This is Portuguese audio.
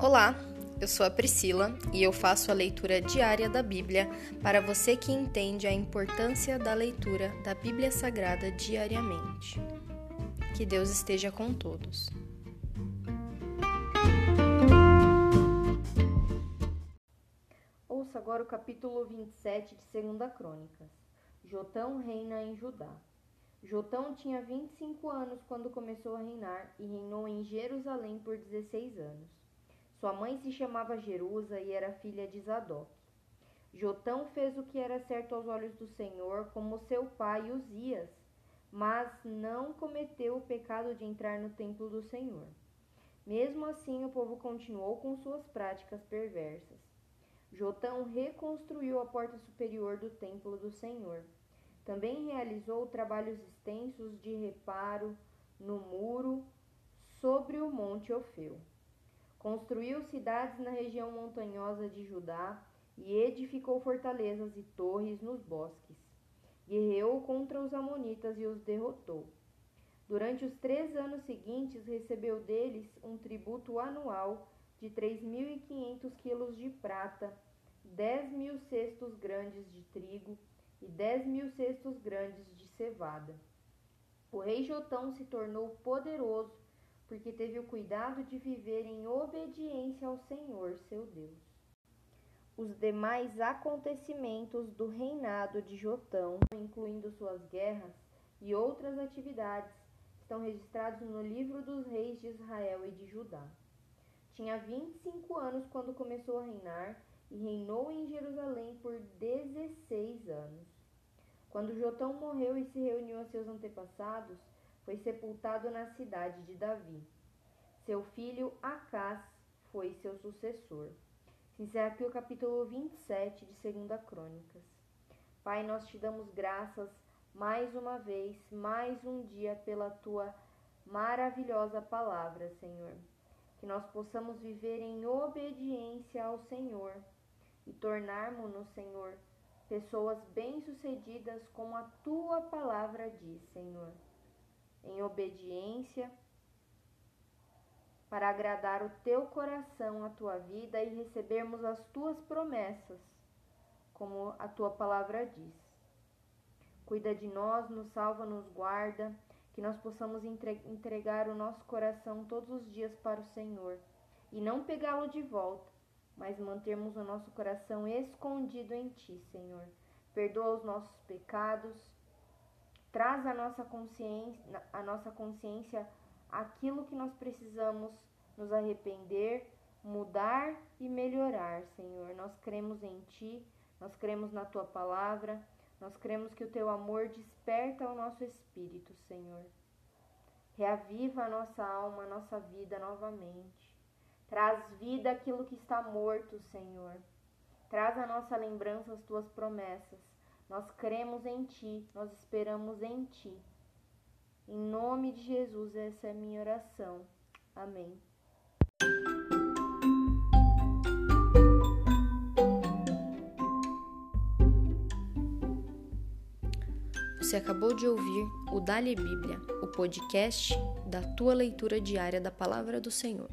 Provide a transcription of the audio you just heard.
Olá, eu sou a Priscila e eu faço a leitura diária da Bíblia para você que entende a importância da leitura da Bíblia Sagrada diariamente. Que Deus esteja com todos. Ouça agora o capítulo 27 de 2 Crônicas. Jotão reina em Judá. Jotão tinha 25 anos quando começou a reinar e reinou em Jerusalém por 16 anos. Sua mãe se chamava Jerusa e era filha de Zadok. Jotão fez o que era certo aos olhos do Senhor, como seu pai Uzias, mas não cometeu o pecado de entrar no templo do Senhor. Mesmo assim, o povo continuou com suas práticas perversas. Jotão reconstruiu a porta superior do templo do Senhor. Também realizou trabalhos extensos de reparo no muro sobre o Monte Ofeu. Construiu cidades na região montanhosa de Judá e edificou fortalezas e torres nos bosques. Guerreou contra os Amonitas e os derrotou. Durante os três anos seguintes, recebeu deles um tributo anual de 3.500 quilos de prata, 10 mil cestos grandes de trigo e 10 mil cestos grandes de cevada. O rei Jotão se tornou poderoso porque teve o cuidado de viver em obediência ao Senhor, seu Deus. Os demais acontecimentos do reinado de Jotão, incluindo suas guerras e outras atividades, estão registrados no livro dos reis de Israel e de Judá. Tinha 25 anos quando começou a reinar e reinou em Jerusalém por 16 anos. Quando Jotão morreu e se reuniu a seus antepassados, foi sepultado na cidade de Davi. Seu filho Acás foi seu sucessor. Se encerra aqui o capítulo 27 de 2 Crônicas. Pai, nós te damos graças mais uma vez, mais um dia pela tua maravilhosa palavra, Senhor. Que nós possamos viver em obediência ao Senhor e tornarmos-nos, Senhor, pessoas bem-sucedidas como a tua palavra diz, Senhor em obediência, para agradar o teu coração, a tua vida e recebermos as tuas promessas, como a tua palavra diz. Cuida de nós, nos salva, nos guarda, que nós possamos entregar o nosso coração todos os dias para o Senhor e não pegá-lo de volta, mas mantermos o nosso coração escondido em Ti, Senhor. Perdoa os nossos pecados traz à nossa consciência, a nossa consciência aquilo que nós precisamos nos arrepender, mudar e melhorar, Senhor. Nós cremos em Ti, nós cremos na Tua palavra, nós cremos que o Teu amor desperta o nosso espírito, Senhor. Reaviva a nossa alma, a nossa vida novamente. Traz vida aquilo que está morto, Senhor. Traz à nossa lembrança as Tuas promessas nós cremos em Ti, nós esperamos em Ti. Em nome de Jesus, essa é a minha oração. Amém. Você acabou de ouvir o Dali Bíblia, o podcast da tua leitura diária da palavra do Senhor.